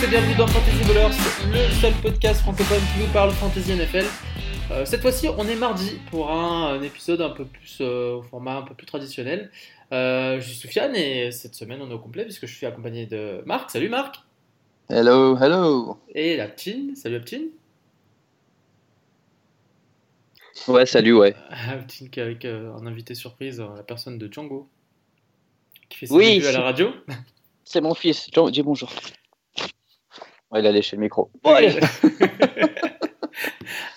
Tous et bienvenue dans Fantasy Ballers, le seul podcast francophone qui vous parle Fantasy NFL. Euh, cette fois-ci, on est mardi pour un, un épisode un peu plus euh, au format un peu plus traditionnel. Euh, je suis Soufiane et cette semaine on est au complet puisque je suis accompagné de Marc. Salut Marc Hello, hello. Et la Aptine. Salut Aptine. Ouais, salut, ouais. Qui est avec euh, un invité surprise, la personne de Django, qui fait ses Oui, débuts à la c'est- radio. C'est mon fils. Dis bonjour. Ouais, il a léché le micro.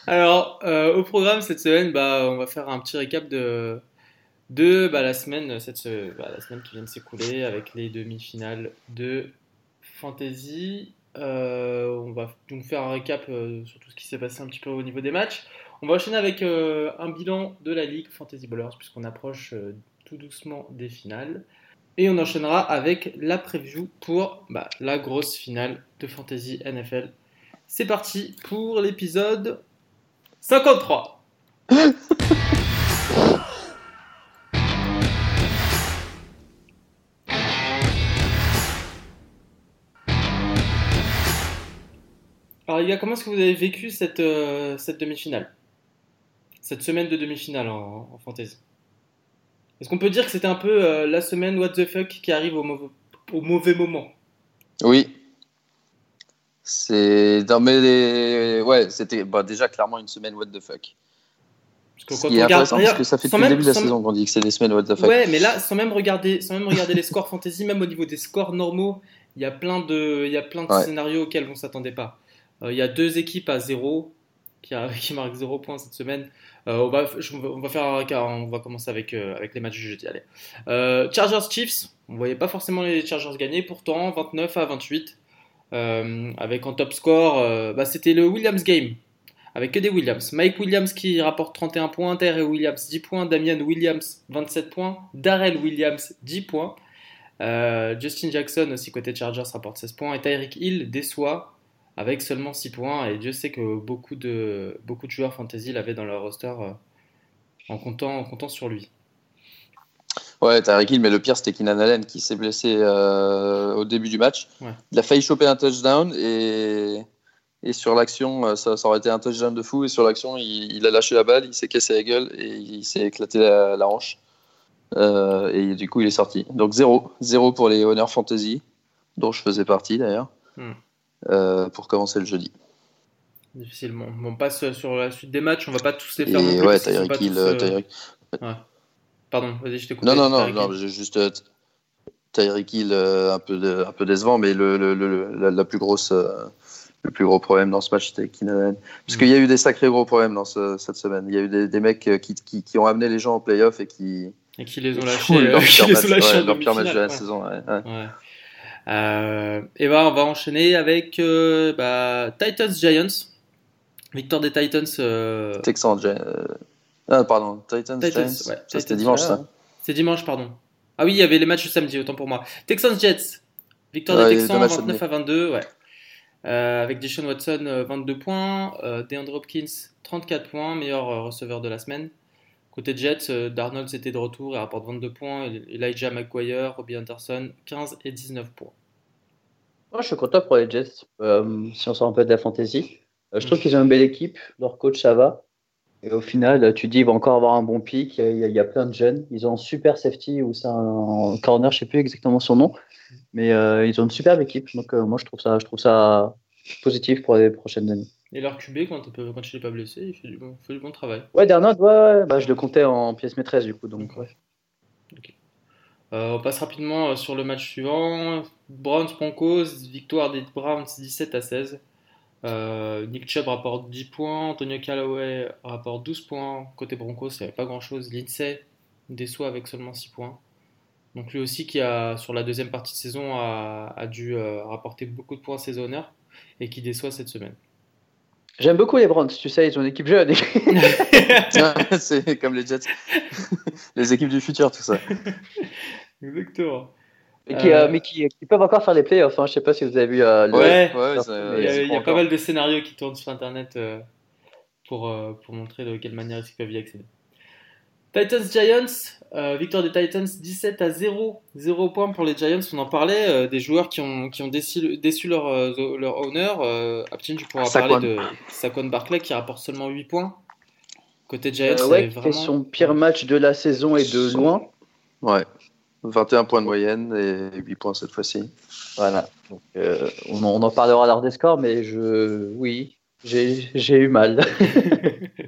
Alors, euh, au programme cette semaine, bah, on va faire un petit récap de, de bah, la, semaine, cette, bah, la semaine qui vient de s'écouler avec les demi-finales de Fantasy. Euh, on va donc faire un récap euh, sur tout ce qui s'est passé un petit peu au niveau des matchs. On va enchaîner avec euh, un bilan de la Ligue Fantasy Ballers puisqu'on approche euh, tout doucement des finales. Et on enchaînera avec la preview pour bah, la grosse finale de Fantasy NFL. C'est parti pour l'épisode 53. Alors les gars, comment est-ce que vous avez vécu cette, euh, demi-finale? Cette semaine de demi-finale en fantasy? Est-ce qu'on peut dire que c'était un peu euh, la semaine what the fuck qui arrive au mauvais, au mauvais moment? Oui. C'est dans mes ouais, c'était bah, déjà clairement une semaine what the fuck. Parce que quand on regarde, parce que ça fait depuis le début de la saison qu'on dit que c'est des semaines what the fuck. Ouais, mais là, sans même regarder, sans même regarder les scores fantasy, même au niveau des scores normaux, il y a plein de, il y a plein de Ouais. scénarios auxquels on s'attendait pas. Euh, Il y a deux équipes à zéro qui, a- qui marquent zéro points cette semaine. On, va, commencer avec, euh, avec les matchs du jeudi. Allez. Euh, Chargers Chiefs, on voyait pas forcément les Chargers gagner, pourtant 29 à 28. Euh, avec en top score, bah, c'était le Williams game. Avec que des Williams. Mike Williams qui rapporte 31 points, Terry Williams 10 points, Damian Williams 27 points, Darrell Williams 10 points, Justin Jackson aussi côté Chargers rapporte 16 points et Tyreek Hill déçoit avec seulement 6 points et Dieu sait que beaucoup de, beaucoup de joueurs fantasy l'avaient dans leur roster euh, en, comptant, en comptant sur lui. Ouais, Tyreek Hill, mais le pire c'était Keenan Allen qui s'est blessé euh, au début du match. Ouais. Il a failli choper un touchdown et et sur l'action euh, ça, ça aurait été un touchdown de fou et sur l'action il, il a lâché la balle, il s'est cassé la gueule et il s'est éclaté la, la hanche. Euh, et du coup il est sorti. Donc zéro, zéro pour les honneurs fantasy dont je faisais partie d'ailleurs. Hmm. Euh, pour commencer le jeudi. Difficilement. On passe sur la suite des matchs, on va pas tous les faire Et ouais, Tyreek Hill, tous, euh, euh, Pardon, vas-y, je t'écoute. Non, non, non, non, juste Tyreek Hill un, peu de- un peu décevant, mais le, le- le- la, la plus grosse, euh, le plus gros problème dans ce match, c'était Keenan. Parce qu'il y a eu des sacrés gros problèmes dans ce- cette semaine. Il y a eu des, des mecs qui, qui, qui ont amené les gens en playoff et qui. Et qui les ont lâchés, leur pire match, ont lâchés ouais, en leur pire match de la ouais. saison. Ouais. Euh, et ben, on va enchaîner avec euh, bah, Titans Giants. Victoire des Titans. euh, Texans, Ah, pardon, Titans, Titans, Giants. ouais, c'était dimanche, ça. C'est dimanche, pardon. Ah oui, il y avait les matchs du samedi, autant pour moi. Texans Jets. Victoire Ouais, des Texans, deux matchs 29 samedi. à 22. Ouais. Avec Deshaun Watson, euh, 22 points. DeAndre Hopkins, 34 points. Meilleur receveur de la semaine. Côté Jets, euh, Darnold c'était de retour et rapporte 22 points. Elijah McGuire, Robbie Anderson, 15 et 19 points. Moi, je suis content pour les Jets, euh, si on sort un peu de la fantasy. Euh, je trouve qu'ils ont une belle équipe, leur coach ça va. Et au final, tu dis, il va encore avoir un bon pic. Il y, a, il y a plein de jeunes. Ils ont un super safety ou c'est un corner, je sais plus exactement son nom. Mais euh, ils ont une superbe équipe. Donc, moi, je trouve, ça, je trouve ça positif pour les prochaines années. Et leur QB, quand, quand il n'est pas blessé, il fait du bon, fait du bon travail. Ouais, Darnold, ouais, ouais, bah, je le comptais en pièce maîtresse du coup. Donc, ouais. Euh, on passe rapidement euh, sur le match suivant. Browns Broncos, victoire des Browns 17 à 16. Euh, Nick Chubb rapporte 10 points, Antonio Callaway rapporte 12 points. Côté Broncos, il n'y avait pas grand chose. Lindsay déçoit avec seulement 6 points. Donc lui aussi qui a sur la deuxième partie de saison a, a dû euh, rapporter beaucoup de points à ses honneurs et qui déçoit cette semaine. J'aime beaucoup les Browns, tu sais, ils ont une équipe jeune. c'est comme les Jets. les équipes du futur, tout ça. Exactement. mais qui, Euh, euh, mais qui, qui peuvent encore faire les playoffs. Hein. Je sais pas si vous avez vu euh, le- Ouais. ça- Il y a, il y a pas mal de scénarios qui tournent sur Internet euh, pour, euh, pour montrer de quelle manière ils peuvent y accéder. Titans Giants, euh, victoire des Titans 17 à 0. 0 points pour les Giants. On en parlait, euh, des joueurs qui ont, qui ont déçu, déçu leur, euh, leur owner. Euh, Aptin, tu pourras Saquon. parler de Saquon Barclay qui rapporte seulement 8 points. Côté Giants, Euh, c'est ouais, qui vraiment. fait son pire match de la saison et de Son- loin. Ouais. 21 points de moyenne et 8 points cette fois-ci. Voilà. Donc, euh, on, en- on en parlera lors des scores, mais je, oui, j'ai j'ai eu mal.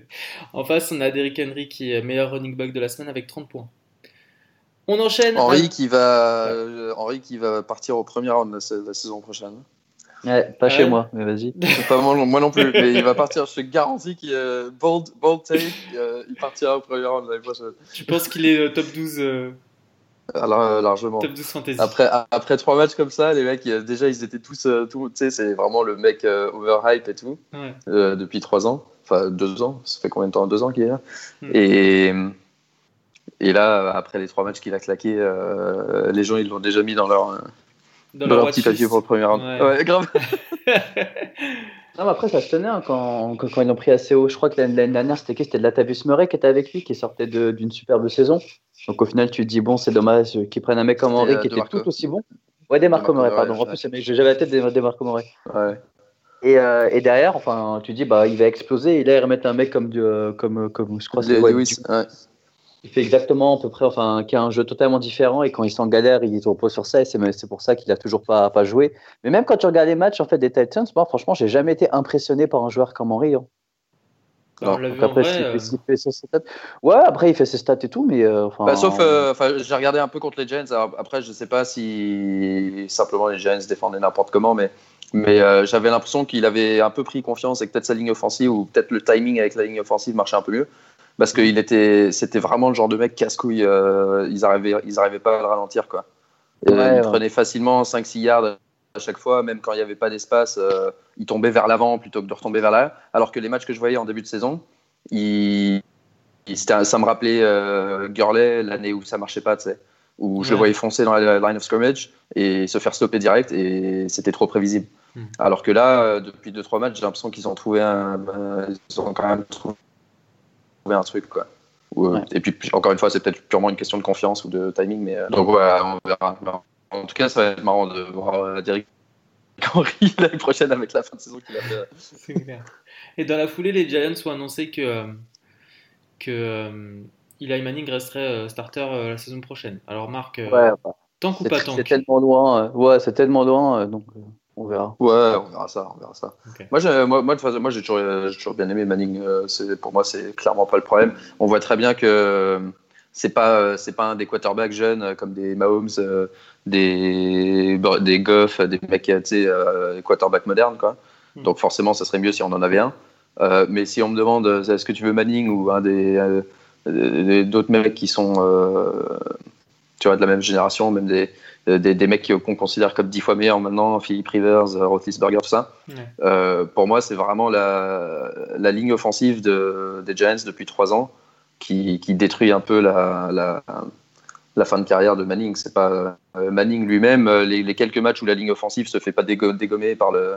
en face, on a Derrick Henry qui est meilleur running back de la semaine avec 30 points. On enchaîne. Henri qui va, euh, Henri qui va partir au premier round la, sa- la saison prochaine. Ouais, pas chez moi, mais vas-y. Pas moi, moi non plus, mais il va partir. Je te garantis qu'il euh, bold, bold take, euh, il partira au premier round l'année prochaine. Tu penses qu'il est euh, top 12, euh, Alors, euh, largement. top 12 fantasy? Après, trois matchs comme ça, les mecs, euh, déjà, ils étaient tous, euh, tu sais, c'est vraiment le mec euh, overhype et tout, Ouais. euh, depuis trois ans, enfin deux ans, ça fait combien de temps? Deux ans qu'il est là Mm. et, et là, après les trois matchs qu'il a claqué, euh, les gens, ils l'ont déjà mis dans leur, euh, Dans, dans leur leur petit papier pour le premier round. Ouais. Ouais, grave. Non, mais après, ça se tenait hein, quand, quand, quand ils l'ont pris assez haut. Je crois que l'année dernière, c'était qui? C'était Latavius Murray qui était avec lui, qui sortait de- d'une superbe saison. Donc au final, tu te dis, bon, c'est dommage qu'ils prennent un mec comme Henry euh, qui était DeMarco. tout aussi bon. Ouais, des Marco DeMarco Murray, pardon. En plus, j'avais la tête des, des Marco Murray. Ouais. Et, euh, et derrière, enfin, tu dis, bah, il va exploser. Et là, ils remettent un mec comme, du, euh, comme, comme je crois que ouais, ouais. Il fait exactement à peu près, enfin, qui a un jeu totalement différent et quand ils sont en galère, ils se reposent sur ça et c'est pour ça qu'il a toujours pas, pas joué. Mais même quand tu regardes les matchs en fait des Titans, moi franchement, j'ai jamais été impressionné par un joueur comme Henry. hein. Bah, Donc après, vrai, euh, fait, ses stats, ouais, après il fait ses stats et tout, mais euh, enfin. Bah, sauf, euh, enfin, j'ai regardé un peu contre les Giants. Après, je sais pas si simplement les Giants défendaient n'importe comment, mais, mais euh, j'avais l'impression qu'il avait un peu pris confiance et que peut-être sa ligne offensive ou peut-être le timing avec la ligne offensive marchait un peu mieux. Parce qu'il était, c'était vraiment le genre de mec casse-couille. euh, ils arrivaient, ils arrivaient pas à le ralentir, quoi. Et, Ouais, il prenait facilement 5-6 yards à chaque fois, même quand il n'y avait pas d'espace, euh, il tombait vers l'avant plutôt que de retomber vers l'arrière. Alors que les matchs que je voyais en début de saison, il, il- ça me rappelait euh, Gurley, l'année où ça marchait pas, tu où je le voyais foncer dans la line of scrimmage et se faire stopper direct et c'était trop prévisible. Hmm. Alors que là, euh, depuis 2-3 matchs, j'ai l'impression qu'ils ont trouvé un, ils ont quand même trouvé un truc, quoi. Euh, Ouais. Et puis, encore une fois, c'est peut-être purement une question de confiance ou de timing, mais euh, donc ouais, on verra. En tout cas, ça va être marrant de voir Derrick Henry l'année prochaine avec la fin de saison qu'il a fait. C'est clair. Et dans la foulée, les Giants ont annoncé que, que euh, Eli Manning resterait euh, starter euh, la saison prochaine. Alors Marc, euh, Ouais, bah, tank ou c'est pas c'est tellement loin. euh, ouais, c'est tellement loin, euh, donc euh, on verra. Ouais, on verra ça, on verra ça. Moi, j'ai, moi, moi, de toute façon, moi, j'ai toujours, euh, j'ai toujours bien aimé Manning. euh, c'est, pour moi, c'est clairement pas le problème. On voit très bien que c'est pas, euh, c'est pas un des quarterbacks jeunes euh, comme des Mahomes, euh, des, des Goff, des mecs, euh, tu sais, euh, quarterbacks modernes, quoi. Hmm. Donc forcément, ça serait mieux si on en avait un. Euh, mais si on me demande, est-ce que tu veux Manning ou un des euh, des- d'autres mecs qui sont, euh, tu vois, de la même génération, même des, des, des mecs qu'on considère comme dix fois meilleurs maintenant, Philippe Rivers, euh, Roethlisberger, tout ça. Ouais. Euh, pour moi, c'est vraiment la, la ligne offensive de, des Giants depuis trois ans qui, qui détruit un peu la, la, la fin de carrière de Manning. C'est pas euh, Manning lui-même. euh, Les, les quelques matchs où la ligne offensive se fait pas dégo- dégommer par le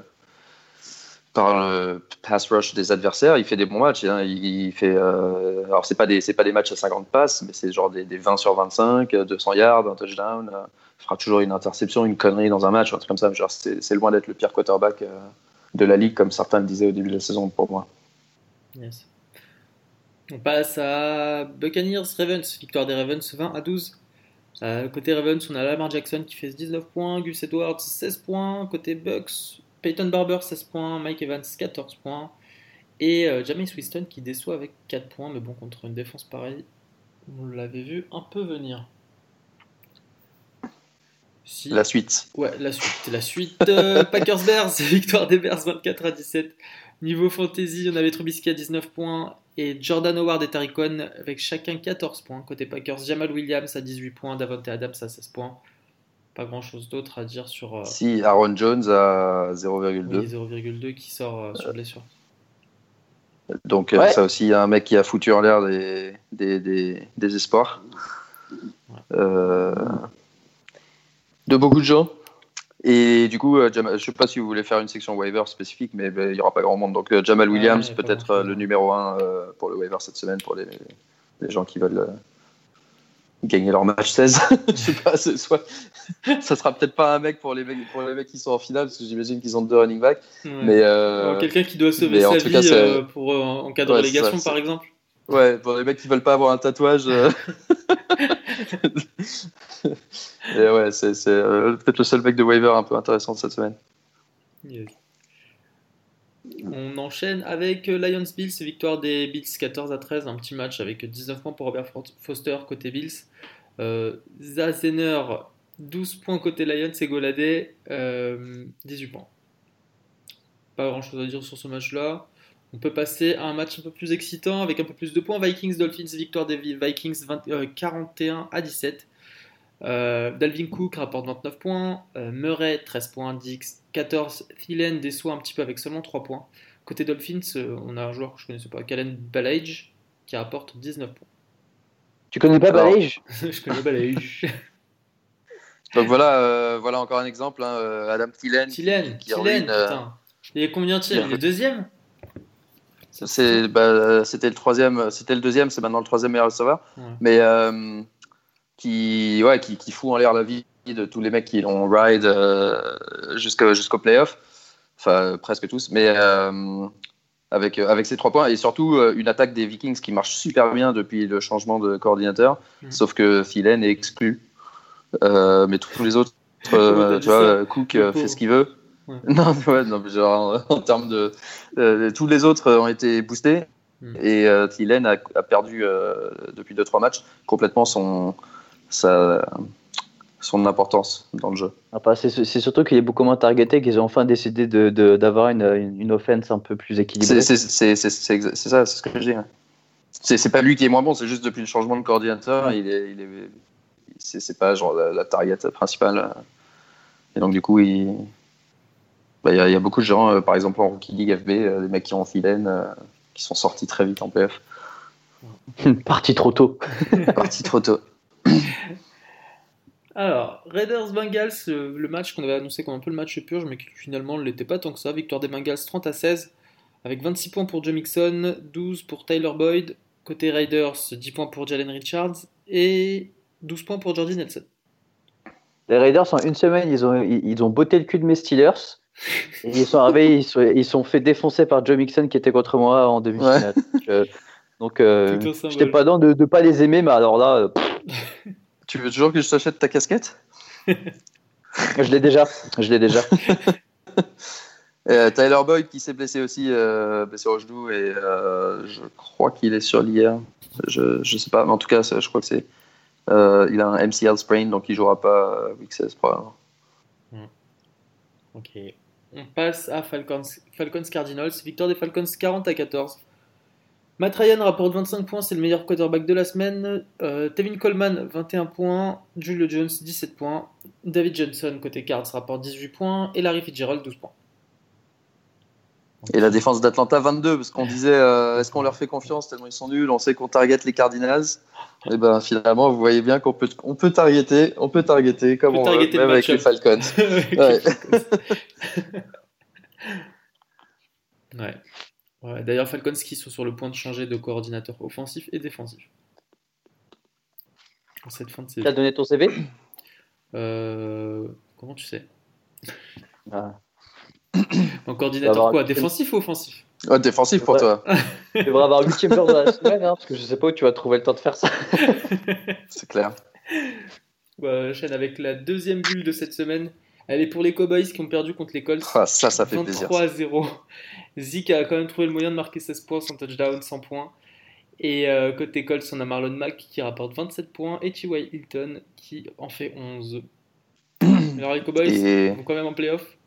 par le pass rush des adversaires, il fait des bons matchs. hein. Il, fait, euh, alors c'est pas des pas des matchs à 50 passes, mais c'est genre des, des 20 sur 25, euh, 200 yards, un touchdown. euh, il fera toujours une interception, une connerie dans un match, un truc comme ça. C'est, loin d'être le pire quarterback euh, de la ligue, comme certains le disaient au début de la saison pour moi. Yes. On passe à Buccaneers Ravens, victoire des Ravens 20 à 12. Euh, côté Ravens, on a Lamar Jackson qui fait 19 points, Gus Edwards 16 points. Côté Bucks, Peyton Barber 16 points, Mike Evans 14 points. Et euh, Jameis Winston qui déçoit avec 4 points, mais bon, contre une défense pareille, on l'avait vu un peu venir. Si. La suite. Ouais, la suite. La suite. euh, Packers Bears, victoire des Bears 24 à 17. Niveau fantasy, on avait Trubisky à 19 points et Jordan Howard et Tariq Cohen avec chacun 14 points. Côté Packers, Jamal Williams à 18 points, Davante Adams à 16 points. Pas grand chose d'autre à dire sur euh, Si Aaron Jones à 0,2. oui, 0,2 qui sort euh, sur blessure. Donc euh, Ouais. ça aussi, un mec qui a foutu en l'air des, des, des, des espoirs. Euh, de beaucoup de gens. Et du coup, je sais pas si vous voulez faire une section waiver spécifique, mais ben, il y aura pas grand monde. Donc Jamal Williams, y a peut-être le numéro 1 pour le waiver cette semaine pour les, les gens qui veulent gagner leur match 16. je sais pas, soit ça sera peut-être pas un mec pour les mecs pour les mecs qui sont en finale parce que j'imagine qu'ils ont deux running back. Mais quelqu'un qui doit sauver sa vie pour en cas de relégation par exemple. Ouais, pour les mecs qui veulent pas avoir un tatouage. Et ouais, c'est peut-être le seul mec de waiver un peu intéressant de cette semaine. On enchaîne avec euh, Lions Bills, victoire des Bills 14 à 13, un petit match avec 19 points pour Robert Foster côté Bills. Euh, Zazener 12 points côté Lions et Goladé 18 euh, points. Pas grand chose à dire sur ce match-là. On peut passer à un match un peu plus excitant avec un peu plus de points. Vikings Dolphins, victoire des Vikings 41 à 17. Dalvin Cook rapporte 29 points, Murray 13 points, Dix 14. Thielen déçoit un petit peu avec seulement 3 points. Côté Dolphins, euh, on a un joueur que je ne connaissais pas, Kalen Balage, qui rapporte 19 points. Tu connais pas Balage? Je connais Balage. Donc voilà, euh, voilà encore un exemple, hein, euh, Adam Thielen. Thielen, qui Thielen, putain. Il est combien de tirs Il est deuxième? Bah, C'était le troisième, c'était le deuxième, c'est maintenant le troisième meilleur receveur. Mais qui, ouais, qui, qui fout en l'air la vie de tous les mecs qui l'ont ride euh, jusqu'au playoff, enfin presque tous, mais euh, avec, avec ces trois points. Et surtout euh, une attaque des Vikings qui marche super bien depuis le changement de coordinateur, mm. sauf que Philen est exclu, mais tous les autres, tu vois, Cook fait ce qu'il veut. Non, ouais, non, genre, en, termes de, tous les autres ont été boostés. Mm. et Thielen a, a, perdu depuis 2-3 matchs complètement son, son importance dans le jeu. Bah, c'est surtout qu'il est beaucoup moins targeté, qu'ils ont enfin décidé d'avoir de, une, une, offense un peu plus équilibrée. C'est ça, c'est ce que je dis. C'est pas lui qui est moins bon, c'est juste depuis le changement de coordinateur, il est, il est c'est pas genre la, target principale. Et donc du coup, il, bah, y, a, y, a beaucoup de gens, euh, par exemple en Rookie League FB, euh, des mecs qui ont Philen, euh, qui sont sortis très vite en PF. Parti trop tôt. Parti trop tôt. Alors, Raiders Bengals, euh, le match qu'on avait annoncé comme un peu le match purge, mais qui finalement ne l'était pas tant que ça. Victoire des Bengals 30 à 16, avec 26 points pour Joe Mixon, 12 pour Tyler Boyd. Côté Raiders, 10 points pour Jalen Richards et 12 points pour Jordi Nelson. Les Raiders, en une semaine, ils ont, ils ont botté le cul de mes Steelers. ils sont arrivés, ils sont, fait défoncer par Joe Mixon qui était contre moi en demi-finale. Donc, euh, je n'étais pas dans de ne pas les aimer, mais alors là. Euh, Tu veux toujours que je t'achète ta casquette? Je l'ai déjà. Je l'ai déjà. Euh, Tyler Boyd qui s'est blessé aussi, euh, blessé au genou, et euh, je crois qu'il est sur l'IR. Je, je sais pas, mais en tout cas, je crois que c'est. il a un MCL sprain, donc il jouera pas week 16 probablement. Hmm. Ok. On passe à Falcons, Falcons Cardinals. Victoire des Falcons 40 à 14. Matt Ryan rapporte 25 points, c'est le meilleur quarterback de la semaine. Euh, Tevin Coleman, 21 points. Julio Jones, 17 points. David Johnson, côté Cards, rapporte 18 points. Et Larry Fitzgerald, 12 points. Et la défense d'Atlanta, 22, parce qu'on disait euh, est-ce qu'on leur fait confiance tellement ils sont nuls? On sait qu'on target les Cardinals. Et ben finalement, vous voyez bien qu'on peut, on peut targeter, on peut targeter comme on, veut, même avec les Falcons. ouais. ouais. D'ailleurs, Falcons qui sont sur le point de changer de coordinateur offensif et défensif. cette fin de donné ton CV euh, Comment tu sais? Ah. En coordinateur quoi? Défensif ou offensif? Défensif pour toi. tu devrais avoir 8 heure de la semaine, hein, parce que je sais pas où tu vas trouver le temps de faire ça. C'est clair. Bah, chaîne avec la deuxième bulle de cette semaine. Elle est pour les Cowboys qui ont perdu contre les Colts. Ah, ça, ça fait 23 à 0. Zeke a quand même trouvé le moyen de marquer 16 points, son touchdown, 100 points. Et euh, côté Colts, on a Marlon Mack qui rapporte 27 points et T.Y. Hilton qui en fait 11. Alors les Cowboys ils vont quand même en playoff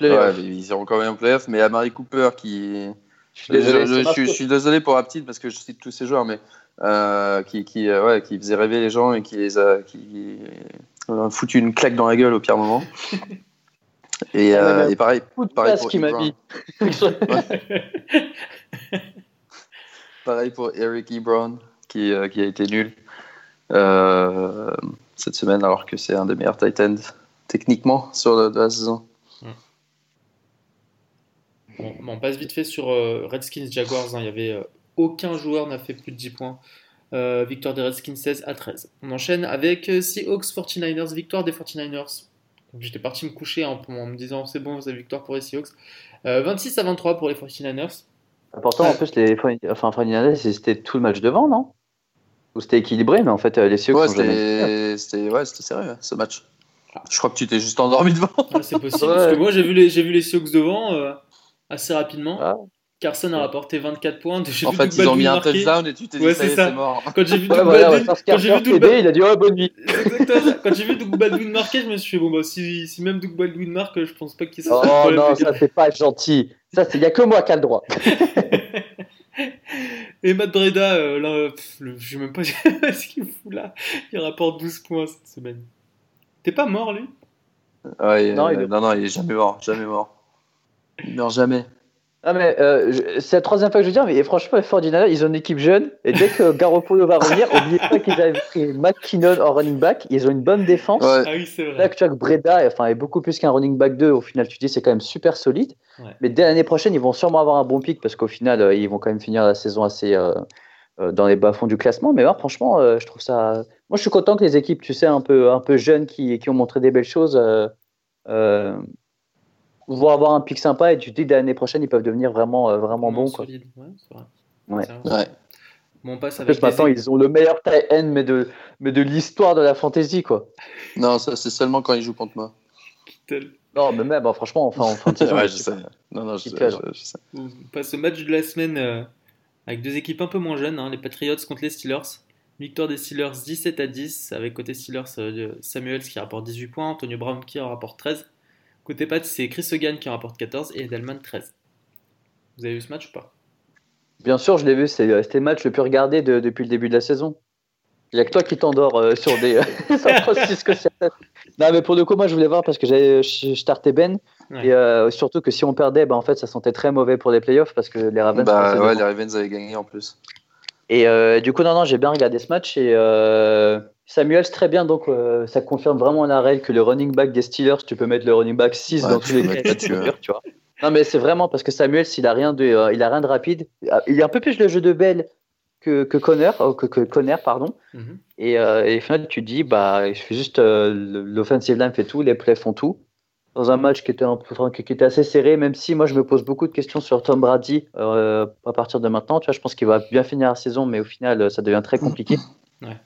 Ouais, ils iront quand même en playoff, mais à Marie Cooper qui. Je suis désolé, pour Aptide parce que je cite tous ces joueurs, mais euh, qui, qui, euh, ouais, qui faisait rêver les gens et qui les a, qui, a foutu une claque dans la gueule au pire moment. Et, euh, et pareil, pareil pour m'a mis. pareil pour Eric Ebron qui, euh, qui a été nul euh, cette semaine alors que c'est un des meilleurs Titans techniquement sur le, de la saison. Bon, on passe vite fait sur Redskins Jaguars. Hein. Il y avait aucun joueur n'a fait plus de 10 points. Euh, victoire des Redskins 16 à 13. On enchaîne avec euh, Seahawks 49ers, victoire des 49ers. J'étais parti me coucher en, en me disant c'est bon, c'est victoire pour les Seahawks. 26 à 23 pour les 49ers. Pourtant, en plus, les enfin, 49ers, c'était tout le match devant, non? Ou c'était équilibré, mais en fait, les Seahawks ouais, jamais... C'était ouais, sérieux, ce match. Je crois que tu t'es juste endormi devant. c'est possible, parce que moi, j'ai vu, les, vu les Seahawks devant euh, assez rapidement. Carson a rapporté 24 points. En fait, ils ont mis un touchdown et tu t'es dit, ouais, c'est mort. Quand j'ai vu Doug Baldwin, quand j'ai vu Doug Baldwin, il a dit, oh, bonne nuit. quand j'ai vu Doug Baldwin marquer, je me suis dit, bon, bah, si, si même Doug Baldwin marque, je pense pas qu'il soit. Oh non, ça, c'est pas gentil. Ça, il y a que moi qui a le droit. et Matt Breda, euh, là, je sais même pas ce qu'il fout là. Il rapporte 12 points cette semaine. T'es pas mort, lui? Ouais, non, il est... non, non, il est jamais mort. Jamais mort. Il meurt jamais. Ah mais euh, c'est la troisième fois que je veux dire, mais franchement, 49 ils ont une équipe jeune, et dès que Garoppolo va revenir, n'oubliez pas qu'ils avaient pris McKinnon en running back, ils ont une bonne défense. Ah oui, c'est vrai. Là, tu vois que Breda enfin, est beaucoup plus qu'un running back 2, au final, tu dis c'est quand même super solide. Mais dès l'année prochaine, ils vont sûrement avoir un bon pic, parce qu'au final, euh, ils vont quand même finir la saison assez euh, dans les bas-fonds du classement. Mais moi, franchement, je trouve ça... Moi, je suis content que les équipes, tu sais, un peu, un peu jeunes, qui, qui ont montré des belles choses vont avoir un pic sympa et tu te dis que l'année prochaine ils peuvent devenir vraiment, euh, vraiment bons. Quoi. Solide. Ouais, c'est vrai. Ouais. ouais. Bon, on passe avec maintenant, ils ont le meilleur tie end, mais de, mais de l'histoire de la fantasy, quoi. Non, ça, c'est seulement quand ils jouent contre moi. Non, mais même, bah, franchement, enfin, en fin de saison. ouais, je sais. Non, non, je, sais, je, sais. On passe au match de la semaine euh, avec deux équipes un peu moins jeunes, hein, les Patriots contre les Steelers. Victoire des Steelers 17 à 10, avec côté Steelers euh, Samuels qui rapporte 18 points, Antonio Brown qui en rapporte 13. Côté c'est Chris Hogan qui en rapporte 14 et Edelman 13. Vous avez vu ce match ou pas? Bien sûr, je l'ai vu. Euh, c'était le match le plus regardé depuis le début de la saison. Il n'y a que toi qui t'endors euh, sur des Non, mais pour le coup, moi, je voulais voir parce que j'avais starté Ben. Et euh, surtout que si on perdait, bah, en fait, ça sentait très mauvais pour les playoffs parce que les Ravens. Bah ouais, les Ravens avaient gagné en plus. Et du coup, non, non, j'ai bien regardé ce match et Samuels, très bien, donc euh, ça confirme vraiment la règle que le running back des Steelers, tu peux mettre le running back 6 dans tous les cas. tu vois. Non, mais c'est vraiment parce que Samuels, il a rien de, euh, il a rien de rapide. Il a un peu plus le jeu de Bell que, que Connor, oh, que, que Conner, pardon. Mhm. et, euh, et, au final, tu dis, bah, il fait juste l'offensive line fait tout, les plays font tout. Dans un match qui était, un peu, qui était assez serré, même si moi je me pose beaucoup de questions sur Tom Brady à partir de maintenant. Tu vois, je pense qu'il va bien finir la saison, mais au final, ça devient très compliqué. Ouais.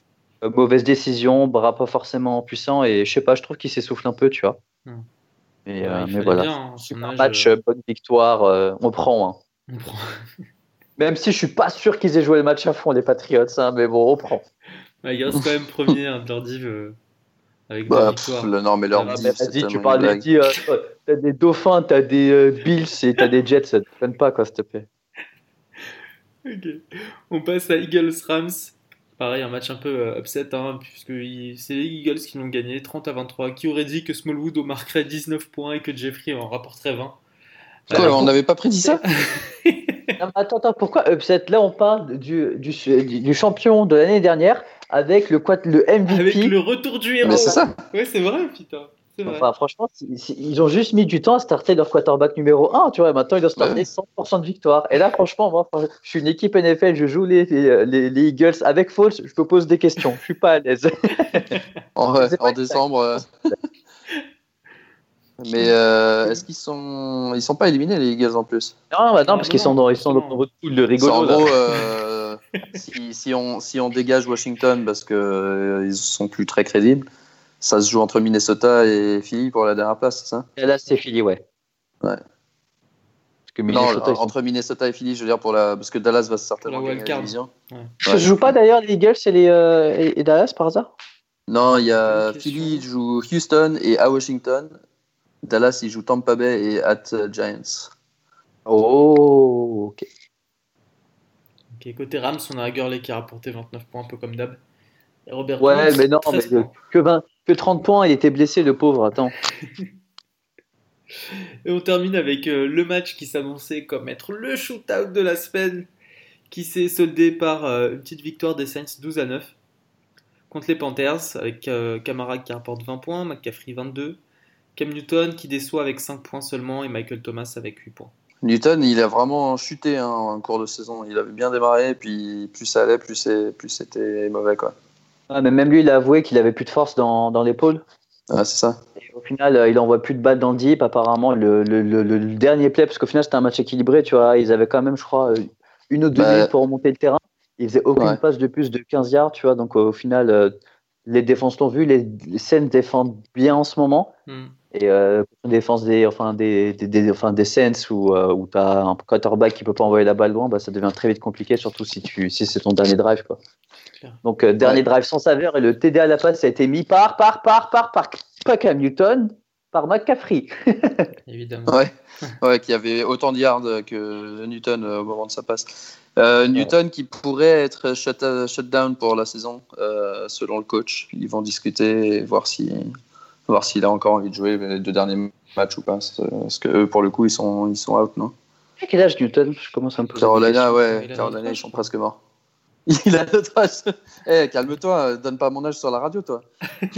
Euh, mauvaise décision, bras pas forcément puissant et je sais pas, je trouve qu'il s'essouffle un peu, tu vois. Hmm. Mais, euh, mais voilà. Bien, un match, euh, bonne victoire, on prend. Hein. On prend. Même si je suis pas sûr qu'ils aient joué le match à fond, les Patriots, hein, mais bon, on prend. Ouais, ils restent quand même premier hein, de leur div avec bah, pff, le, non, mais leur ah, div, tu parles des div, t'as des Dauphins, t'as des Bills et t'as des Jets, ça te plaît pas, quoi, s'il te plaît. ok. On passe à Eagles Rams. Pareil, un match un peu euh, upset, hein, puisque c'est les Eagles qui l'ont gagné 30 à 23. Qui aurait dit que Smallwood marquerait 19 points et que Jeffrey en rapporterait 20 Quoi, on n'avait pas prédit ça? Attends, attends, pourquoi upset? Là, on parle du, du, du champion de l'année dernière avec le, le MVP. Avec le retour du héros. Mais c'est ça. Ouais, c'est vrai, putain. Enfin, franchement, ils ont juste mis du temps à starter leur quarterback numéro 1, tu vois. Maintenant, ils doivent starter 100% de victoire. Et là, franchement, moi, je suis une équipe NFL, je joue les, les, Eagles avec Falls, je me pose des questions. Je suis pas à l'aise. en, en décembre. Euh. Mais euh, est-ce qu'ils sont ils sont pas éliminés les Eagles en plus? Non, bah non, parce qu'ils sont dans ils sont dans votre pool de rigolo. En gros, euh, si, si, on si on dégage Washington parce que ils sont plus très crédibles, ça se joue entre Minnesota et Philly pour la dernière place, c'est ça? Et Là, c'est Philly, ouais. Ouais. Que Minnesota, non, entre Minnesota et Philly, je veux dire, pour la... parce que Dallas va certainement gagner la division. Ouais. Ça joue pas d'ailleurs les Eagles et, les, euh, et, Dallas par hasard? Non, il y a Philly joue Houston et à Washington. Dallas, il joue Tampa Bay et at Giants. Oh, ok. Ok, côté Rams, on a Gurley qui a rapporté 29 points, un peu comme d'hab. Robert ouais, mais non, mais que, 20, que 30 points, il était blessé, le pauvre, attends. Et on termine avec euh, le match qui s'annonçait comme être le shootout de la semaine, qui s'est soldé par euh, une petite victoire des Saints 12 à 9 contre les Panthers, avec euh, Camara qui rapporte 20 points, McCaffrey 22, Cam Newton qui déçoit avec 5 points seulement et Michael Thomas avec 8 points. Newton, il a vraiment chuté hein, en cours de saison. Il avait bien démarré, puis plus ça allait, plus c'était mauvais. Quoi. Mais même lui, il a avoué qu'il avait plus de force dans, dans l'épaule. Ah, c'est ça. au final, euh, il envoie plus de balles dans le deep. Apparemment, le, le, le, dernier play, parce qu'au final, c'était un match équilibré, tu vois. Ils avaient quand même, je crois, euh, une ou deux bah, minutes pour remonter le terrain. Ils faisaient aucune passe de plus de 15 yards, tu vois. Donc, au final, euh, les défenses l'ont vu. Les, scènes défendent bien en ce moment. Hmm. Et euh, défense des, enfin, des, des, enfin, des Saints où, où tu as un quarterback qui peut pas envoyer la balle loin, bah, ça devient très vite compliqué, surtout si, tu, si c'est ton dernier drive. Quoi. Donc, euh, dernier drive sans saveur et le TD à la passe a été mis par, par, par, par, par, pas Cam Newton, par McCaffrey. Évidemment. Ouais, ouais qui avait autant de yards que Newton euh, au moment de sa passe. Euh, Newton qui pourrait être shut, shut down pour la saison, selon le coach. Ils vont discuter et voir si voir s'il a encore envie de jouer les deux derniers matchs ou pas. Parce que eux, pour le coup, ils sont, ils sont out, non? Quel âge Newton? Je commence un peu. Carolina, ouais, Carolina, ils sont presque morts. Il a notre âge. Eh, calme-toi, donne pas mon âge sur la radio, toi.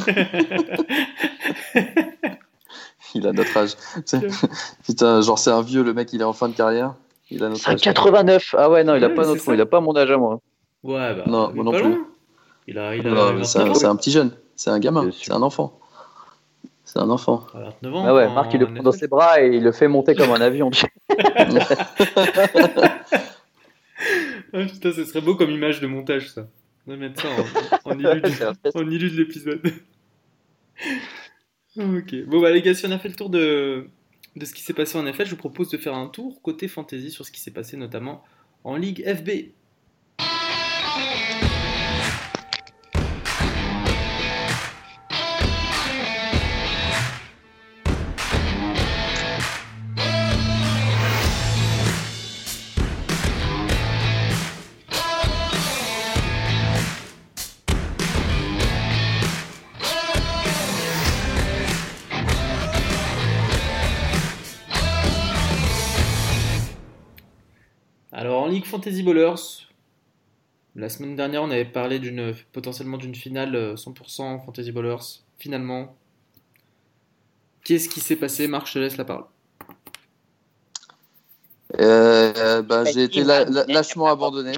il a notre âge. Putain, genre, c'est un vieux, le mec, il est en fin de carrière. Il a notre âge. 89. Ah ouais, non, il a, pas, notre... il a pas mon âge à moi. Ouais, bah. Non, moi non plus. Il a, il a c'est un, un, petit jeune. C'est un gamin. C'est un enfant. C'est un enfant. ah ouais, Marc, il le prend dans ses bras et il le fait monter comme un avion. Ah, putain, ce serait beau comme image de montage, ça. On va mettre ça en, en, de l'épisode. ok. Bon, bah, les gars, si on a fait le tour de, de ce qui s'est passé en effet, je vous propose de faire un tour côté fantasy sur ce qui s'est passé notamment en Ligue FB. Fantasy Bowlers. La semaine dernière, on avait parlé d'une potentiellement d'une finale 100% euh, Fantasy Bowlers. Finalement, qu'est-ce qui s'est passé? Marc, je te laisse la parole. Euh, bah, j'ai été lâchement abandonné.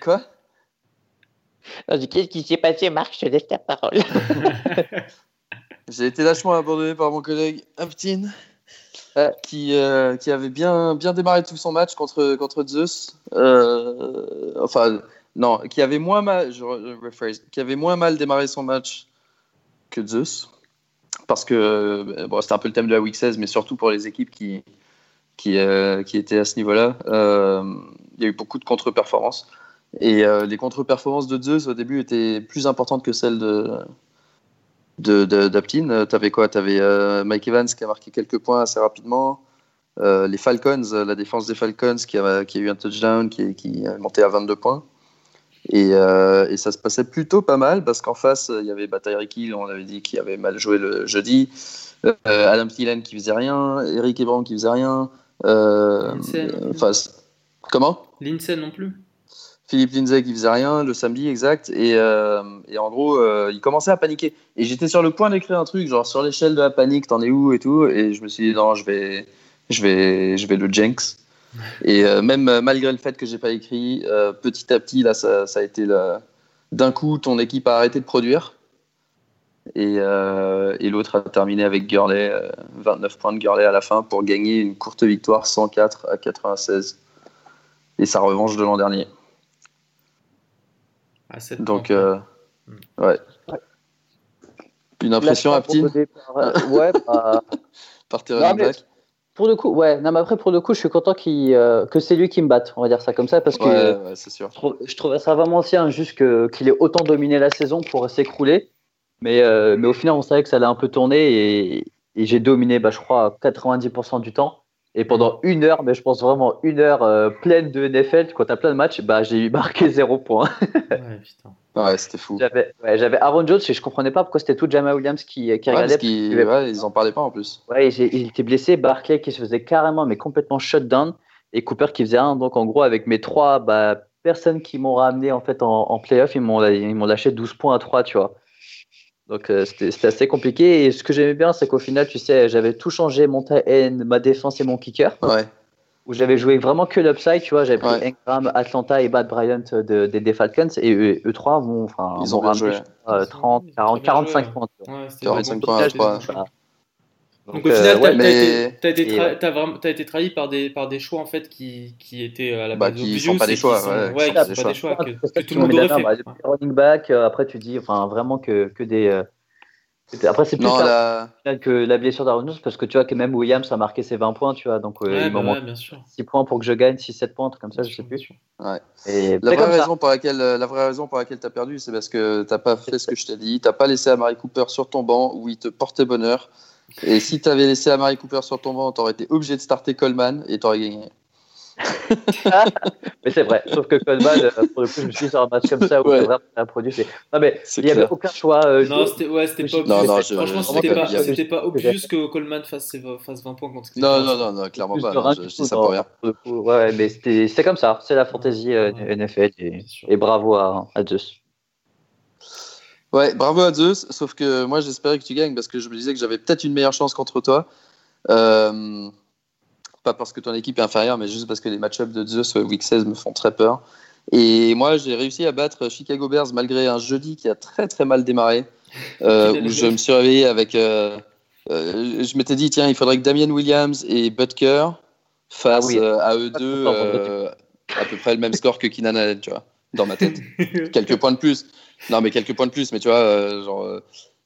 Quoi? Qu'est-ce qui s'est passé, Marc? Je te laisse la parole. j'ai été lâchement abandonné par mon collègue Aptin. Qui, euh, qui, avait bien, bien démarré tout son match contre, contre Zeus. Euh, enfin, non, qui avait moins mal, qui avait moins mal démarré son match que Zeus. Parce que euh, bon, c'était un peu le thème de la Week 16, mais surtout pour les équipes qui, qui, qui étaient à ce niveau-là. Il y a eu beaucoup de contre-performances. Et les contre-performances de Zeus au début étaient plus importantes que celles de, d'Aptin. De, tu avais quoi? Tu avais euh, Mike Evans qui a marqué quelques points assez rapidement. Euh, les Falcons, euh, la défense des Falcons qui a, qui a eu un touchdown qui, qui est monté à 22 points. Et, et, ça se passait plutôt pas mal parce qu'en face, il y avait Bataille Hill, on avait dit qu'il avait mal joué le jeudi. Adam Thielen qui faisait rien. Eric Ebron qui faisait rien. comment? Lindsay non plus. Philippe Lindsay faisait rien le samedi exact. Et, euh, en gros euh, il commençait à paniquer. Et j'étais sur le point d'écrire un truc genre sur l'échelle de la panique t'en es où et tout. Et je me suis dit non je vais je vais je vais le Jenks et euh, même malgré le fait que j'ai pas écrit petit à petit là ça, a été d'un coup ton équipe a arrêté de produire. Et, et l'autre a terminé avec Gurley 29 points de Gurley à la fin pour gagner une courte victoire 104 à 96 et sa revanche de l'an dernier donc, euh, hmm. ouais. Une impression, Aptine euh, Ouais, bah... par non, Pour le coup, ouais. Non, mais après, pour le coup, je suis content euh, que c'est lui qui me batte. On va dire ça comme ça, parce que ouais, sûr. Je, trouvais ça vraiment aussi injuste qu'il ait autant dominé la saison pour s'écrouler. Mais, mais au final, on savait que ça allait un peu tourner et, et j'ai dominé, bah, je crois, 90% du temps. Et pendant une heure, mais je pense vraiment une heure euh, pleine de NFL, quand tu as plein de matchs, bah, j'ai eu marqué zéro point. ouais, putain. Ouais, c'était fou. J'avais ouais, Aaron Jones et je comprenais pas pourquoi c'était tout Jamal Williams qui, qui regardait. ouais, ils en parlaient pas en plus. Ouais, il était blessé, Barclay qui se faisait carrément, mais complètement shut down, et Cooper qui faisait un. Donc en gros, avec mes trois bah, personnes qui m'ont ramené en fait en, en playoff, ils m'ont lâché 12 points à 3, tu vois. Donc euh, c'était assez compliqué. Et ce que j'aimais bien, c'est qu'au final, tu sais, j'avais tout changé, mon TN, ma défense et mon kicker. Ouais. où j'avais joué vraiment que l'upside, tu vois. J'avais pris Ingram, Atlanta et Bad Bryant de, des Falcons. Et eux, trois vont, enfin, ils ont joué. 30, 40, 45 points. Ouais, 45 points, crois. Donc, au final, euh, t'as été, été, trahi par des, par des choix en fait qui, qui étaient à la bah, base bah, qui sont pas des choix, sont, ouais, ouais, qui sont, pas des choix que, que, tout le monde aurait fait. Bah, running back, euh, après tu dis, enfin vraiment que, que des, euh, après, c'est plus non, la... que la blessure d'Aaron parce que tu vois que même Williams a marqué ses 20 points, tu vois. Donc, euh, il bah 6 points pour que je gagne, 6-7 points, comme ça, je sais plus. Ouais. Et la, vraie raison pour laquelle, la vraie raison pour laquelle tu as perdu, c'est parce que tu pas fait ce que je t'ai dit. Tu pas laissé Amari Cooper sur ton banc où il te portait bonheur. Et si tu avais laissé Amari Cooper sur ton banc, tu aurais été obligé de starter Coleman et tu aurais gagné. mais c'est vrai, sauf que Coleman, euh, pour le coup, je me suis dit sur un match comme ça où ouais. vraiment un produit. Non, mais il n'y avait aucun choix. Euh, non, c'était ouais, pas. Non, non, je, Franchement, c'était pas, c'était pas obvious que Coleman fasse, fasse 20 points contre Non, non, non, non, clairement pas. Non, je, je dis ça pour rien. Ouais, mais c'était comme ça. C'est la fantaisie euh, NFL et, et, bravo à, à Zeus. Ouais, bravo à Zeus, sauf que moi j'espérais que tu gagnes parce que je me disais que j'avais peut-être une meilleure chance contre toi. Euh, pas parce que ton équipe est inférieure, mais juste parce que les match-ups de Zeus Week 16 me font très peur. Et moi, j'ai réussi à battre Chicago Bears malgré un jeudi qui a très très mal démarré, euh, où je me suis réveillé avec. Euh, euh, je m'étais dit, tiens, il faudrait que Damien Williams et Butker fassent ah à eux deux à peu près le même score que Keenan Allen, tu vois, dans ma tête. quelques points de plus. Non, mais quelques points de plus, mais tu vois, genre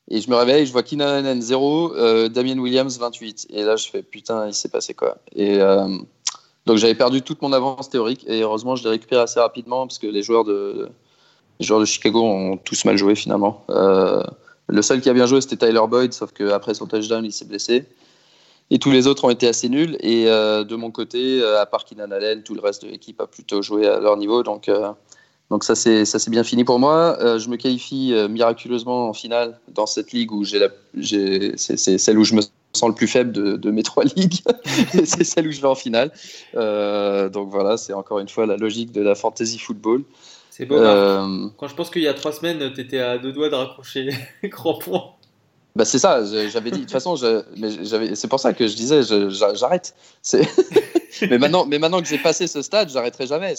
et je me réveille, je vois Keenan Allen 0, euh, Damien Williams 28. Et là, je fais putain, il s'est passé quoi Et euh, donc j'avais perdu toute mon avance théorique. Et heureusement, je l'ai récupéré assez rapidement parce que les joueurs de, les joueurs de Chicago ont tous mal joué finalement. Euh, le seul qui a bien joué, c'était Tyler Boyd, sauf qu'après son touchdown, il s'est blessé. Et tous les autres ont été assez nuls. Et de mon côté, à part Keenan Allen, tout le reste de l'équipe a plutôt joué à leur niveau. Donc donc ça c'est ça c'est bien fini pour moi. Euh, je me qualifie euh, miraculeusement en finale dans cette ligue où j'ai la c'est celle où je me sens le plus faible de, de mes trois ligues. c'est celle où je vais en finale. Euh, donc voilà, c'est encore une fois la logique de la fantasy football. C'est beau. Quand je pense qu'il y a trois semaines, tu étais à deux doigts de raccrocher grand point. Bah c'est ça, j'avais dit. De toute façon, c'est pour ça que je disais, j'arrête. mais maintenant, mais maintenant que j'ai passé ce stade, j'arrêterai jamais.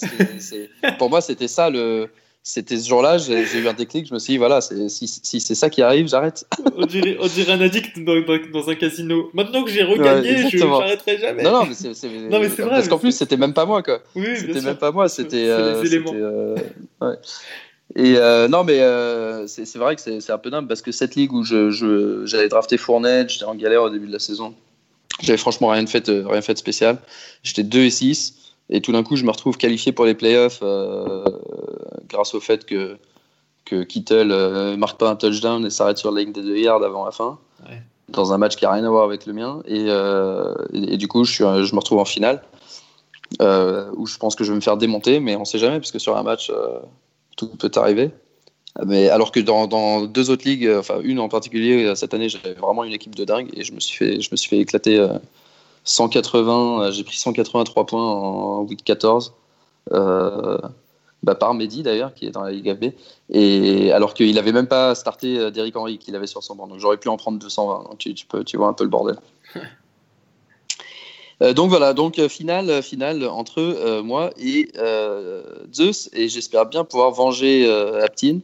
pour moi, c'était ça le. C'était ce jour-là, j'ai eu un déclic. Je me suis dit, voilà, si, si c'est ça qui arrive, j'arrête. on, dirait, on dirait un addict dans, dans, un casino. Maintenant que j'ai regagné, je n'arrêterai jamais. Non, non, mais c'est vrai. Parce qu'en plus, c'était même pas moi, quoi. Oui, c'était même pas moi, c'était. Euh, euh, ouais. Et euh, non, mais euh, c'est vrai que c'est un peu dingue parce que cette ligue où j'allais je, drafter Fournette, j'étais en galère au début de la saison. J'avais franchement rien fait, euh, rien fait de spécial. J'étais 2 et 6. Et tout d'un coup, je me retrouve qualifié pour les playoffs grâce au fait que, que Kittle ne marque pas un touchdown et s'arrête sur la ligne des 2 yards avant la fin. Dans un match qui n'a rien à voir avec le mien. Et, et, du coup, je, suis, je me retrouve en finale. où je pense que je vais me faire démonter, mais on ne sait jamais, parce que sur un match, tout peut arriver. Mais alors que dans, deux autres ligues, enfin une en particulier, cette année, j'avais vraiment une équipe de dingue et je me suis fait, je me suis fait éclater 180, euh, j'ai pris 183 points en week 14. Euh, bah, par Mehdi d'ailleurs, qui est dans la Ligue AB, et alors qu'il n'avait même pas starté euh, Derrick Henry qu'il avait sur son banc, donc j'aurais pu en prendre 220. Donc tu, tu vois un peu le bordel. Euh, donc voilà, donc euh, finale, finale entre euh, moi et Zeus, et j'espère bien pouvoir venger Aptine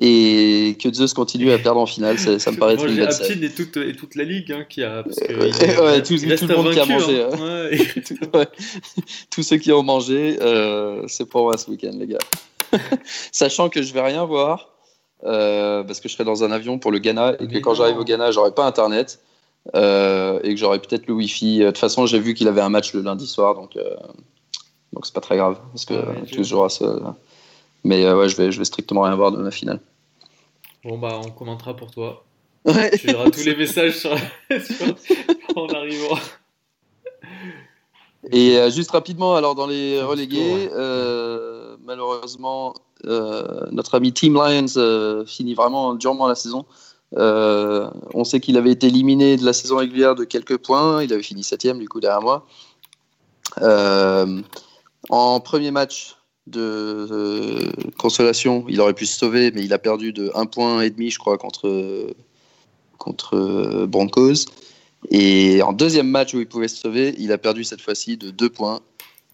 et que Zeus continue à perdre en finale. Ça, me paraît être une belle Aptine et toute, et toute la ligue hein, qui a. Parce que ouais, tout, le monde qui a mangé. Hein. Ouais. Tous ceux qui ont mangé, c'est pour moi ce week-end, les gars. Sachant que je vais rien voir. parce que je serai dans un avion pour le Ghana et que quand j'arrive au Ghana, j'aurai pas internet. Euh, et que j'aurais peut-être le Wi-Fi. Euh, de toute façon, j'ai vu qu'il avait un match le lundi soir, donc euh, donc c'est pas très grave parce que toujours Mais ouais, je vais je vais strictement rien voir de ma finale. Bon bah, on commentera pour toi. Tu verras tous les messages en arrivant. Et juste rapidement, alors dans les relégués, malheureusement, notre ami Team Lions finit vraiment durement la saison. Euh, on sait qu'il avait été éliminé de la saison régulière de quelques points. Il avait fini septième du coup derrière moi. Euh, en premier match de, consolation, il aurait pu se sauver, mais il a perdu de 1 point et demi, je crois, contre, contre Broncos. Et en deuxième match où il pouvait se sauver, il a perdu cette fois-ci de 2 points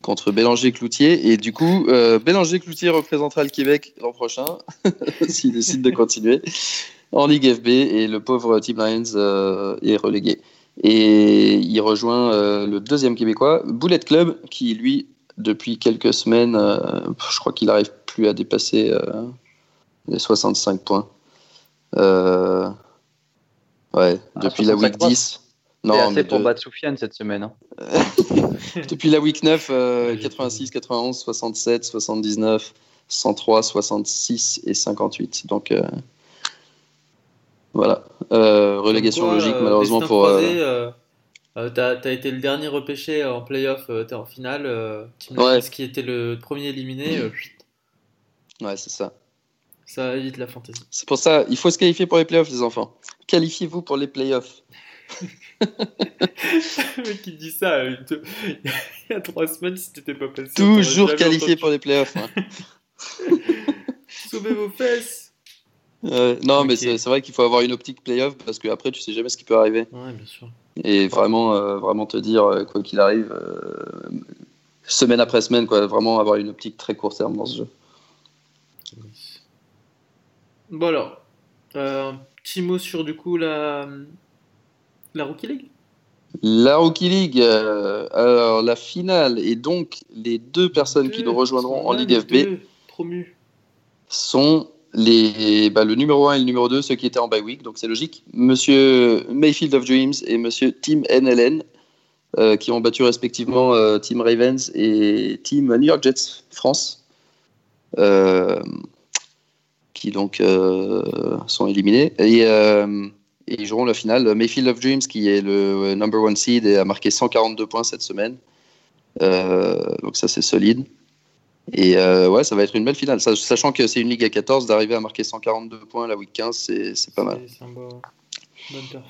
contre Bélanger-Cloutier. Et du coup, euh, Bélanger-Cloutier représentera le Québec l'an prochain, s'il décide de continuer, en Ligue FB. Et le pauvre Team Lions euh, est relégué. Et il rejoint euh, le deuxième Québécois, Bullet Club, qui lui, depuis quelques semaines, je crois qu'il n'arrive plus à dépasser les 65 points. ouais, Ah, depuis la week 65 10. C'est Non, assez mais pour de- battre Soufiane cette semaine. hein. Depuis la week 9, euh, Ouais, j'ai 86, 91, 67, 79, 103, 66 et 58. Donc euh, voilà. Euh, relégation quoi, logique euh, malheureusement pour. euh, t'as, t'as été le dernier repêché en playoff, t'es en finale. Team Ouais. Qui était le premier éliminé, Ouais, c'est ça. ça évite la fantaisie. C'est pour ça, il faut se qualifier pour les playoffs, les enfants. Qualifiez-vous pour les playoffs. le mec qui dit ça, euh, il te- il y a trois semaines, si t'étais pas passé. Toujours qualifié entendu. pour les playoffs. hein. Sauvez vos fesses. Euh, non, mais c'est vrai qu'il faut avoir une optique playoff parce que après tu sais jamais ce qui peut arriver. Ouais, bien sûr. et vraiment, euh, vraiment te dire, euh, quoi qu'il arrive, euh, semaine après semaine, quoi, vraiment avoir une optique très court terme dans ce jeu. Bon alors, un petit mot sur du coup la, la Rookie League? La Rookie League, alors la finale, et donc les deux personnes qui nous rejoindront en Ligue FB Promus. sont bah, le numéro 1 et le numéro 2, ceux qui étaient en bye week, donc c'est logique. Monsieur Mayfield of Dreams et Monsieur Team NLN, euh, qui ont battu respectivement euh, Team Ravens et Team New York Jets France, euh, qui donc euh, sont éliminés. Et, et ils joueront la finale. Mayfield of Dreams, qui est le number one seed et a marqué 142 points cette semaine. Donc ça c'est solide. Et euh, ouais, ça va être une belle finale. Sach- Sachant que c'est une ligue à 14, d'arriver à marquer 142 points la week 15, c'est c'est pas mal. C'est- un beau, bonne perf.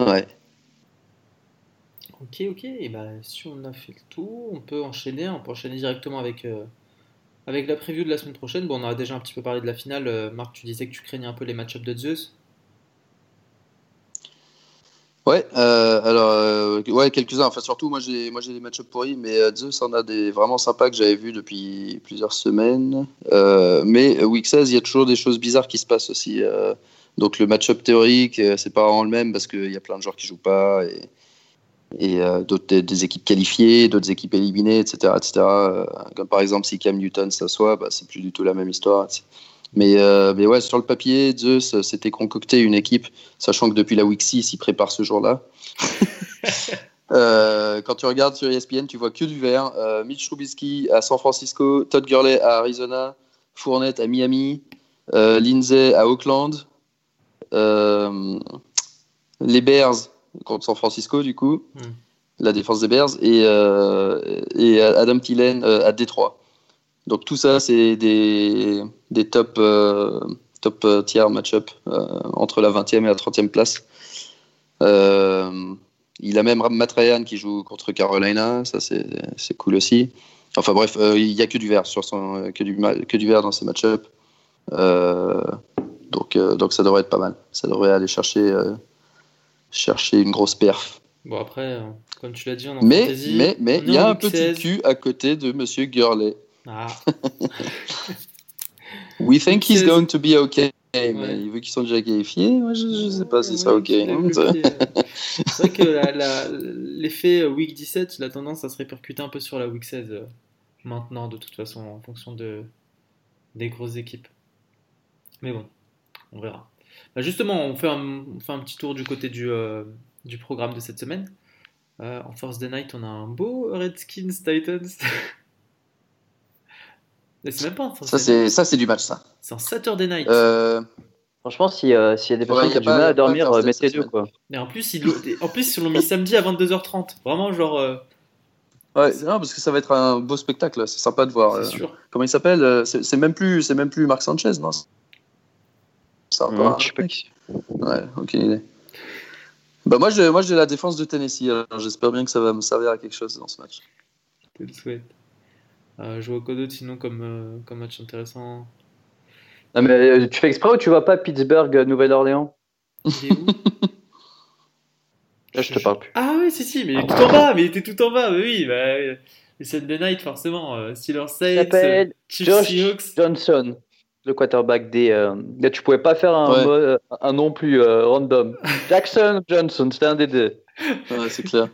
Ouais. Ok, ok. Et ben, si on a fait le tour, on peut enchaîner. On peut enchaîner directement avec, euh, avec la preview de la semaine prochaine. Bon, on a déjà un petit peu parlé de la finale. Euh, Marc, tu disais que tu craignais un peu les match-ups de Zeus. Ouais, euh, alors, euh, ouais, quelques-uns. Enfin, surtout, moi, j'ai, des match-ups pourris, mais euh, Zeus en a des vraiment sympas que j'avais vus depuis plusieurs semaines. Euh, mais week 16, il y a toujours des choses bizarres qui se passent aussi. donc, le match-up théorique, c'est pas vraiment le même parce qu'il y a plein de joueurs qui jouent pas et, et d'autres des, équipes qualifiées, d'autres équipes éliminées, etc., etc. Comme par exemple, si Cam Newton s'assoit, bah, c'est plus du tout la même histoire. sais. Mais, euh, mais ouais, sur le papier, Zeus euh, s'était concocté une équipe, sachant que depuis la week 6, il prépare ce jour-là. Euh, quand tu regardes sur ESPN, tu vois que du vert. Euh, Mitch Trubisky à San Francisco, Todd Gurley à Arizona, Fournette à Miami, Lindsay à Oakland, euh, les Bears contre San Francisco, du coup, Hmm. la défense des Bears, et, et Adam Thielen à Détroit. Donc tout ça, c'est des, des top, euh, top euh, tiers match-up euh, entre la 20e et la 30e place. Euh, il a même Matt Ryan qui joue contre Carolina, ça c'est c'est cool aussi. Enfin bref, il n'y a que du vert sur son, que du, que du vert dans ces match-up. Donc, donc ça devrait être pas mal. Ça devrait aller chercher, chercher une grosse perf. Bon, après, euh, comme tu l'as dit, on en Mais fantasy. mais il y a un petit 16. cul à côté de Monsieur Gurley. Ah, We think he's 16. going to be okay. Ouais. Mais vu qu'ils sont déjà qualifiés, moi je, je sais pas si ça sera Ouais, ok. pied, euh. C'est vrai que la- la- l'effet week 17, il a tendance à se répercuter un peu sur la week 16 euh, maintenant, de toute façon, en fonction de, des grosses équipes. Mais bon, on verra. Bah, justement, on fait, un, on fait un petit tour du côté du, euh, du programme de cette semaine. Euh, en Thursday Night, on a un beau Redskins Titans. Mais c'est même pas Ça c'est ça du match ça. c'est un Saturday Night. Euh, Franchement, si, euh, s'il y a des personnes Ouais, qui ont du pas- mal à pas dormir, euh, mettez cette deux semaine. quoi. Mais en plus, ils l'ont en plus, ils l'ont mis samedi à 22h30. Vraiment, genre, euh, ouais, non, parce que ça va être un beau spectacle. C'est sympa de voir. c'est euh, sûr. comment il s'appelle C'est c'est même plus c'est même plus Marc Sanchez non? C'est encore Hum, un je sais pas qui Ouais, aucune idée. Bah moi j'ai moi j'ai la défense de Tennessee. Alors j'espère bien que ça va me servir à quelque chose dans ce match. Je te le souhaite. Euh, je vois quoi d'autre sinon comme, euh, comme match intéressant Non, mais euh, tu fais exprès ou tu vois pas Pittsburgh, euh, Nouvelle-Orléans? Il est où? Là, je te parle plus. Ah oui, si, si, mais il est tout en bas, mais il était tout en bas, mais oui, bah, les Sunday Night, forcément. Euh, Steelers Saints, Chiefs Seahawks. Johnson, le quarterback des. euh, Là, tu pouvais pas faire un, Ouais. euh, un nom plus euh, random. Jackson Johnson, c'était un des deux. Ouais, c'est clair.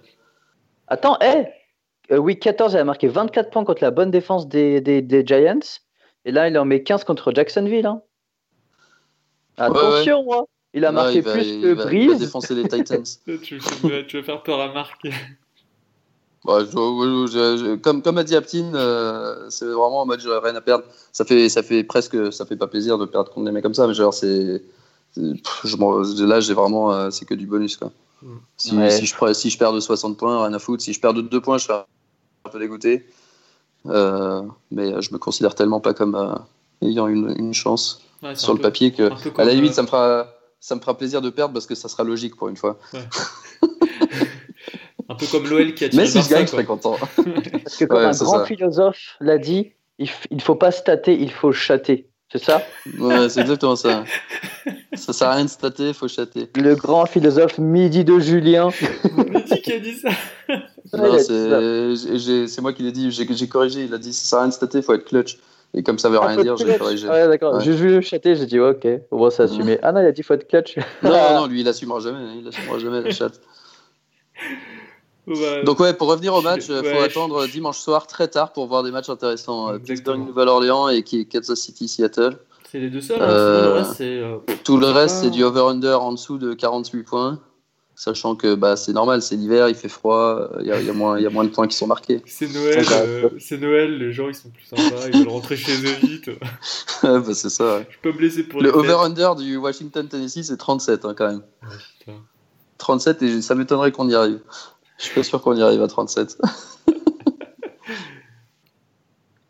Attends, hé euh, Week 14, il a marqué 24 points contre la bonne défense des, des, des Giants. Et là, il en met 15 contre Jacksonville. hein. Attention, moi. Il a Ouais, marqué il va- plus il que va- il va défoncer les Titans. Tu veux, tu veux faire peur à Marc. Bah, je- je- je- je- comme, comme a dit Aptin, euh, c'est vraiment en mode j'aurais rien à perdre. Ça fait, ça fait presque, ça fait pas plaisir de perdre contre des mecs comme ça, mais genre c'est, là j'ai vraiment, euh, c'est que du bonus quoi. Mm. Si, Ouais. si je, prends- si je perds de 60 points, rien à foutre. Si je perds de 2 points, je serais un peu dégoûté. Euh, mais euh, je me considère tellement pas comme euh, ayant une, une chance Ouais, sur un le peu- papier que, à la limite, euh, ça me fera, ça me fera plaisir de perdre parce que ça sera logique pour une fois. Un peu comme l'OL qui a tiré Mais si je gagne, je content. Parce que comme Ouais, un grand ça. philosophe l'a dit, il ne faut pas stater, il faut chater. C'est ça? Ouais, c'est exactement ça. Ça sert à rien de stater, faut chatter. Le grand philosophe Midi de Julien. Mais qui qui a dit ça? Non, c'est moi qui l'ai dit, j'ai corrigé. Il a dit ça sert à rien de stater, faut être clutch. Et comme ça veut Ah, rien dire, j'ai corrigé. Ouais, d'accord. Ouais. J'ai vu le chatter, j'ai dit, ok, au moins c'est assumé. Ah non, il a dit faut être clutch. Non, non, lui il assumera jamais, il assumera jamais la chatte. Ouais, Donc ouais, pour revenir au match, il ouais, faut je- attendre dimanche soir très tard pour voir des matchs intéressants. Euh. Pittsburgh, Nouvelle-Orléans et Kansas City, Seattle. C'est les deux seuls. hein, Euh, sinon, le reste, c'est. euh, Tout le reste, c'est du over-under en dessous de 48 points. Sachant que bah, c'est normal, c'est l'hiver, il fait froid, il y, a- il y a moins- il y a moins de points qui sont marqués. C'est Noël, euh, c'est Noël, les gens ils sont plus sympas, ils veulent rentrer chez eux vite. Bah, c'est ça. ouais. Je peux me blesser pour Le over-under du Washington-Tennessee, c'est 37 hein, quand même. Ouais, putain. 37 et ça m'étonnerait qu'on y arrive. Je suis pas sûr qu'on y arrive à 37.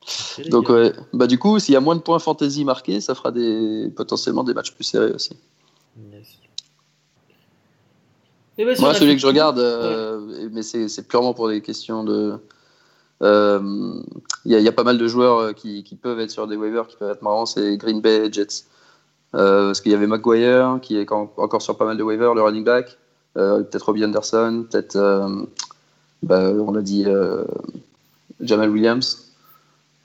Ok, les Donc ouais, bah du coup, s'il y a moins de points fantasy marqués, ça fera des potentiellement des matchs plus serrés aussi. Yes. Et bah, si on Moi, celui que je regarde, euh, mais c'est purement pour des questions de. euh, Il y, a- il y a pas mal de joueurs euh, qui, qui peuvent être sur des waivers, qui peuvent être marrants, c'est Green Bay et Jets. Euh, parce qu'il y avait McGuire, qui est en- encore sur pas mal de waivers, le running back. Euh, peut-être Robbie Anderson, peut-être, euh, bah, on l'a dit, euh, Jamal Williams.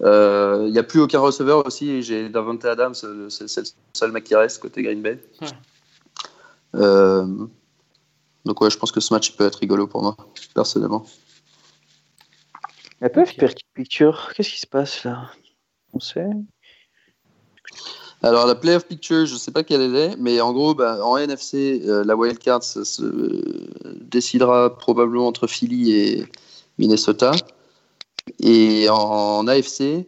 Euh, Il n'y a plus aucun receveur aussi, et j'ai Davante Adams, c'est le seul mec qui reste côté Green Bay. Ouais. Euh, donc ouais, je pense que ce match peut être rigolo pour moi, personnellement. La PF. Picture, qu'est-ce qui se passe là? On sait Alors la playoff picture, je sais pas quelle elle est, mais en gros, bah, en NFC, euh, la wild card ça se décidera probablement entre Philly et Minnesota. Et en, AFC,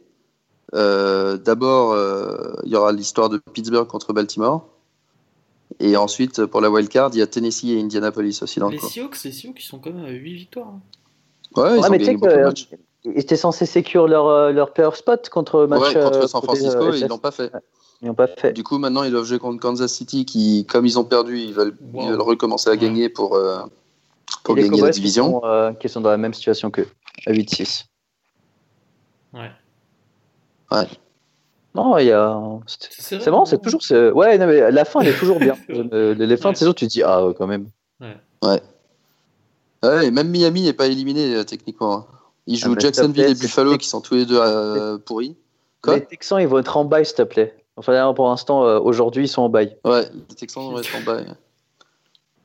euh, d'abord, euh, il y aura l'histoire de Pittsburgh contre Baltimore. Et ensuite, pour la wild card, il y a Tennessee et Indianapolis aussi dans le Les coup. Seahawks, les Seahawks, ils sont quand même à 8 victoires. hein. Ouais, ils Ouais, ont mais gagné beaucoup de matchs. ils étaient censés sécure leur, euh, leur playoff spot contre le match. Ouais, contre euh, San Francisco, euh, et ils l'ont pas fait. Ils n'ont pas fait. Du coup, maintenant, ils doivent jouer contre Kansas City, qui, comme ils ont perdu, ils veulent, Wow. ils veulent recommencer à Ouais. gagner pour, euh, pour gagner Cowboys la qui division. sont, euh, qui sont dans la même situation qu'eux, à 8-6. Ouais. Non, il y a. C'est C'est c'est toujours. Ouais, non, mais la fin, elle est toujours bien. Les fins Ouais. de saison, tu te dis, ah, ouais, quand même. Ouais, et même Miami n'est pas éliminé euh, techniquement. Ils Ah, jouent Jacksonville et Buffalo qui sont tous les deux euh, pourris. Quoi? Les Texans, ils vont être en bail, s'il te plaît. Enfin, d'ailleurs, pour l'instant, euh, aujourd'hui, ils sont en bail. Ouais, les Texans être en ouais.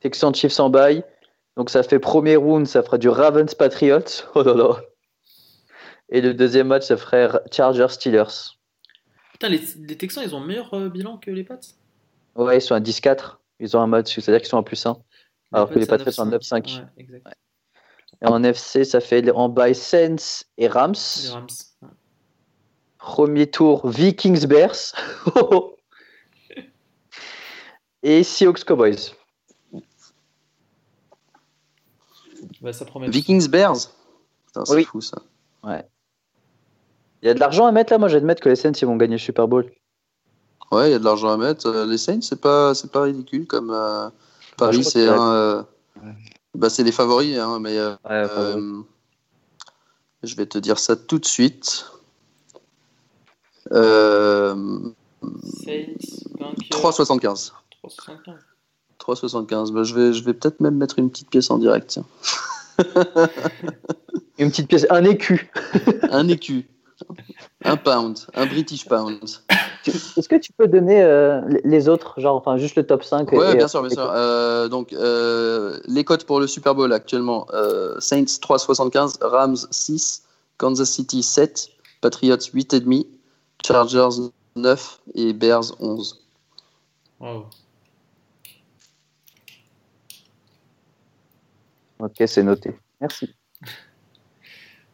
Texans, Chiefs en bail. Donc, ça fait premier round, ça fera du Ravens Patriots. Oh là là. Et le deuxième match, ça ferait Chargers Steelers. Putain, les, les Texans, ils ont meilleur euh, bilan que les Pats? Ouais, ils sont à 10-4. Ils ont un match, c'est-à-dire qu'ils sont à plus 1. Alors que les Pats, Patriots sont à 9-5. Ouais, exact. Et en FC, ça fait en bail Saints et Rams. Les Rams. ouais. Premier tour, Vikings Bears. et Seahawks Cowboys. Bah, ça promet. Vikings Bears Putain, c'est Oui. fou ça. Il y a de l'argent à mettre là. Moi, j'ai de mettre que les Saints ils vont gagner le Super Bowl. Ouais, il y a de l'argent à mettre. Euh, Les Saints, c'est pas, c'est pas ridicule comme euh, Paris, c'est un. euh, Ouais. bah, c'est les favoris, hein, mais euh, Ouais, euh, je vais te dire ça tout de suite. Euh, Saints, vainqueur. 3,75. 3,75. 3,75. Bah, je vais, je vais peut-être même mettre une petite pièce en direct. Tiens. Une petite pièce, un écu. un écu. Un pound, un British pound. Est-ce que tu peux donner euh, les autres, genre enfin juste le top 5 Ouais, et- bien sûr, bien sûr. Euh, donc, euh, les cotes pour le Super Bowl actuellement euh, Saints 3,75, Rams 6, Kansas City 7, Patriots 8,5, Chargers 9 et Bears 11. Wow. Ok, c'est noté. Merci.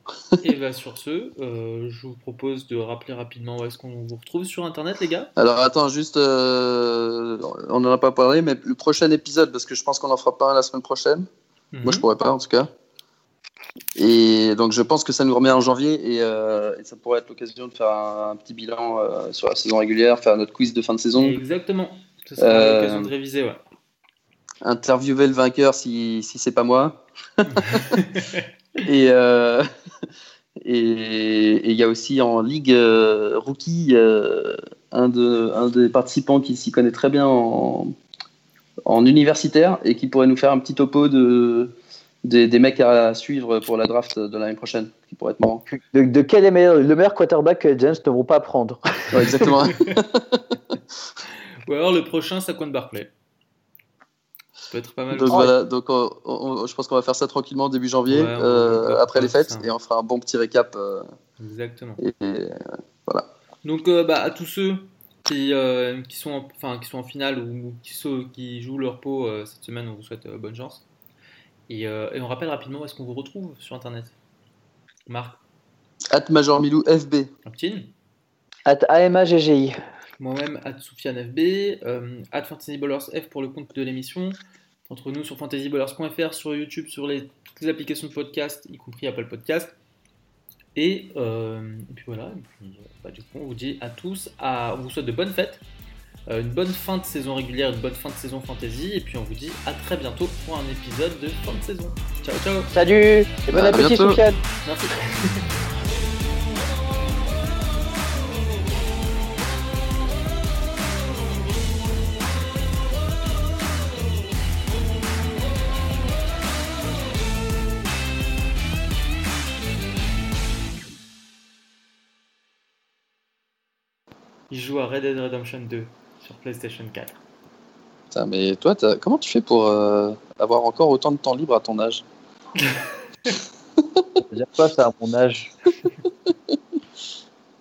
Et bah sur ce, euh, je vous propose de rappeler rapidement où est-ce qu'on vous retrouve sur internet, les gars? Alors, attends, juste, euh, on n'en a pas parlé, mais le prochain épisode, parce que je pense qu'on en fera pas un la semaine prochaine. Moi, je Mhm. pourrais pas, en tout cas. Et donc, je pense que ça nous remet en janvier et, euh, et ça pourrait être l'occasion de faire un, un petit bilan euh, sur la saison régulière, faire notre quiz de fin de saison, Exactement. Ce sera Euh, l'occasion de réviser, ouais. interviewer le vainqueur si, si c'est pas moi. et euh, et il y a aussi en ligue euh, rookie euh, un, de, un des participants qui s'y connaît très bien en, en universitaire et qui pourrait nous faire un petit topo de, des, des mecs à suivre pour la draft de l'année prochaine, qui pourrait être marrant. De, de quel est meilleur, le meilleur quarterback que les Giants ne vont pas prendre? Ouais, exactement. Ou alors le prochain, Saquon Barclay. Ça peut être pas mal. donc voilà, donc on- on- je pense qu'on va faire ça tranquillement début janvier, Ouais, euh, après les fêtes, ça. et on fera un bon petit récap. euh, Exactement. et, et- Donc euh, bah, à tous ceux qui, euh, qui, sont en, enfin, qui sont en finale ou qui, sont- qui jouent leur pot euh, cette semaine, on vous souhaite euh, bonne chance. Et, euh, et on rappelle rapidement où est-ce qu'on vous retrouve sur internet. Marc, At Major Milou FB. Martine, At AMAGGI. moi-même, at SoufianeFB, euh, at Fantasy Ballers F pour le compte de l'émission. Entre nous sur fantasyballers.fr, sur YouTube, sur les, toutes les applications de podcast, y compris Apple Podcast. Et, euh, et puis voilà, et puis, bah, du coup, on vous dit à tous, à, on vous souhaite de bonnes fêtes, une bonne fin de saison régulière, une bonne fin de saison fantasy, et puis on vous dit à très bientôt pour un épisode de fin de saison. Ciao, ciao, Salut et bon À appétit. Soufiane. merci. Il joue à Red Dead Redemption 2 sur PlayStation 4. Putain, mais toi, t'as- comment tu fais pour euh, avoir encore autant de temps libre à ton âge? Dire quoi ça à mon âge